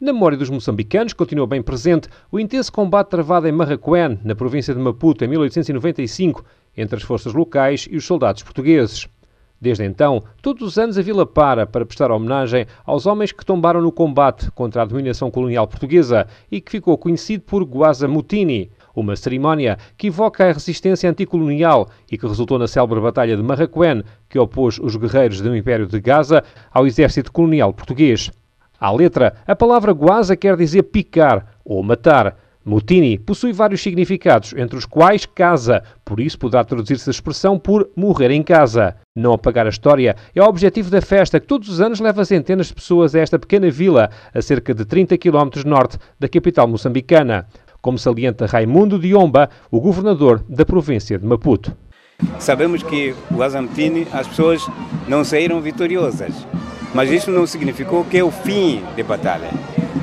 Na memória dos moçambicanos, continua bem presente o intenso combate travado em Marraquém, na província de Maputo, em 1895, entre as forças locais e os soldados portugueses. Desde então, todos os anos a vila para para prestar homenagem aos homens que tombaram no combate contra a dominação colonial portuguesa e que ficou conhecido por Guaza Mutini, uma cerimónia que evoca a resistência anticolonial e que resultou na célebre Batalha de Marraquém, que opôs os guerreiros do Império de Gaza ao exército colonial português. À letra, a palavra guaza quer dizer picar ou matar. Mutini possui vários significados, entre os quais casa, por isso poderá traduzir-se a expressão por morrer em casa. Não apagar a história é o objetivo da festa que todos os anos leva centenas de pessoas a esta pequena vila, a cerca de 30 km norte da capital moçambicana, como salienta Raimundo Diomba, o governador da província de Maputo. Sabemos que o Azamtini as pessoas não saíram vitoriosas mas isso não significou que é o fim da batalha.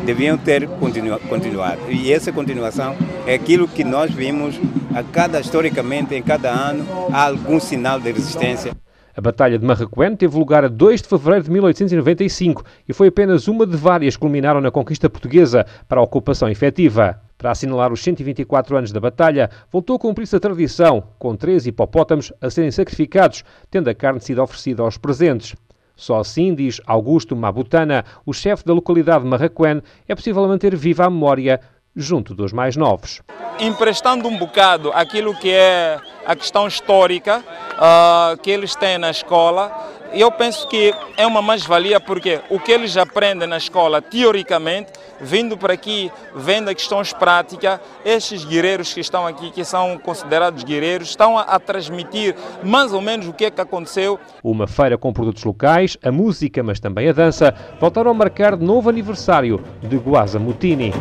Deviam ter continu continuado. E essa continuação é aquilo que nós vimos a cada, historicamente, em cada ano, há algum sinal de resistência. A Batalha de Marraquém teve lugar a 2 de fevereiro de 1895 e foi apenas uma de várias que culminaram na conquista portuguesa para a ocupação efetiva. Para assinalar os 124 anos da batalha, voltou a cumprir-se a tradição, com três hipopótamos a serem sacrificados, tendo a carne sido oferecida aos presentes. Só assim, diz Augusto Mabutana, o chefe da localidade de Marraquém, é possível manter viva a memória junto dos mais novos. Emprestando um bocado aquilo que é a questão histórica uh, que eles têm na escola, eu penso que é uma mais-valia porque o que eles aprendem na escola, teoricamente, vindo para aqui, vendo questões práticas, estes guerreiros que estão aqui, que são considerados guerreiros, estão a, a transmitir mais ou menos o que é que aconteceu. Uma feira com produtos locais, a música, mas também a dança, voltaram a marcar novo aniversário de Guaza Mutini.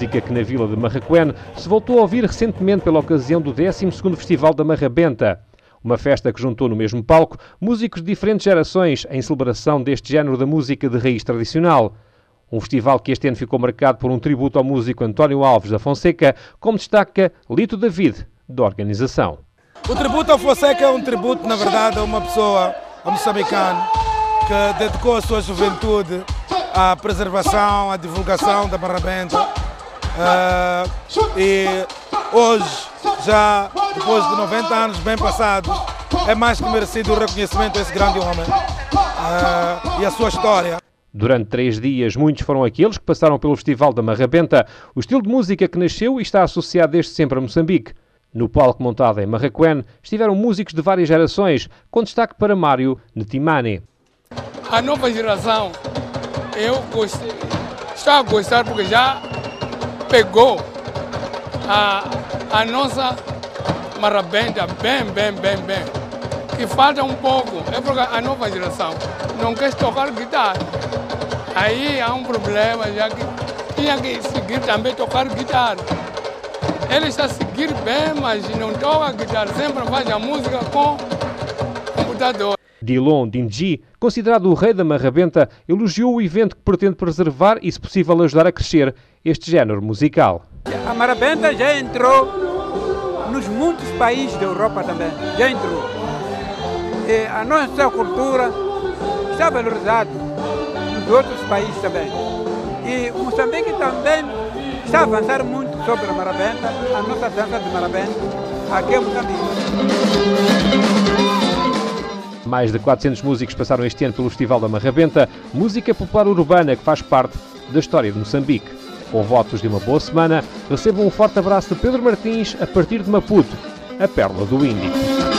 Música que na vila de Marraquém se voltou a ouvir recentemente pela ocasião do 12º Festival da Marrabenta. Uma festa que juntou no mesmo palco músicos de diferentes gerações em celebração deste género da música de raiz tradicional. Um festival que este ano ficou marcado por um tributo ao músico António Alves da Fonseca, como destaca Lito David, da organização. O tributo ao Fonseca é um tributo, na verdade, a uma pessoa, a moçambicano, que dedicou a sua juventude à preservação, à divulgação da Marrabenta. Uh, e hoje, já depois de 90 anos bem passados, é mais que merecido o reconhecimento a esse grande homem uh, e a sua história. Durante três dias, muitos foram aqueles que passaram pelo Festival da Marrabenta, o estilo de música que nasceu e está associado desde sempre a Moçambique. No palco montado em Marraquém estiveram músicos de várias gerações, com destaque para Mário Netimani. A nova geração, eu gostei, está a gostar porque já pegou a, a nossa marabenta bem, bem, bem, bem. Que falta um pouco, é porque a nova geração não quer tocar guitarra. Aí há um problema, já que tinha que seguir também tocar guitarra. Ele está seguir bem, mas não toca guitarra, sempre faz a música com computador. Dilon Dinji, considerado o rei da marrabenta, elogiou o evento que pretende preservar e, se possível, ajudar a crescer este género musical. A marabenta já entrou nos muitos países da Europa também, já entrou. E a nossa cultura está valorizada nos outros países também. E Moçambique também está a avançar muito sobre a marabenta, a nossa dança de marabenta, aqui em Moçambique. Mais de 400 músicos passaram este ano pelo Festival da Marrabenta, música popular urbana que faz parte da história de Moçambique. Com votos de uma boa semana, recebam um forte abraço de Pedro Martins a partir de Maputo, a Pérola do Índico.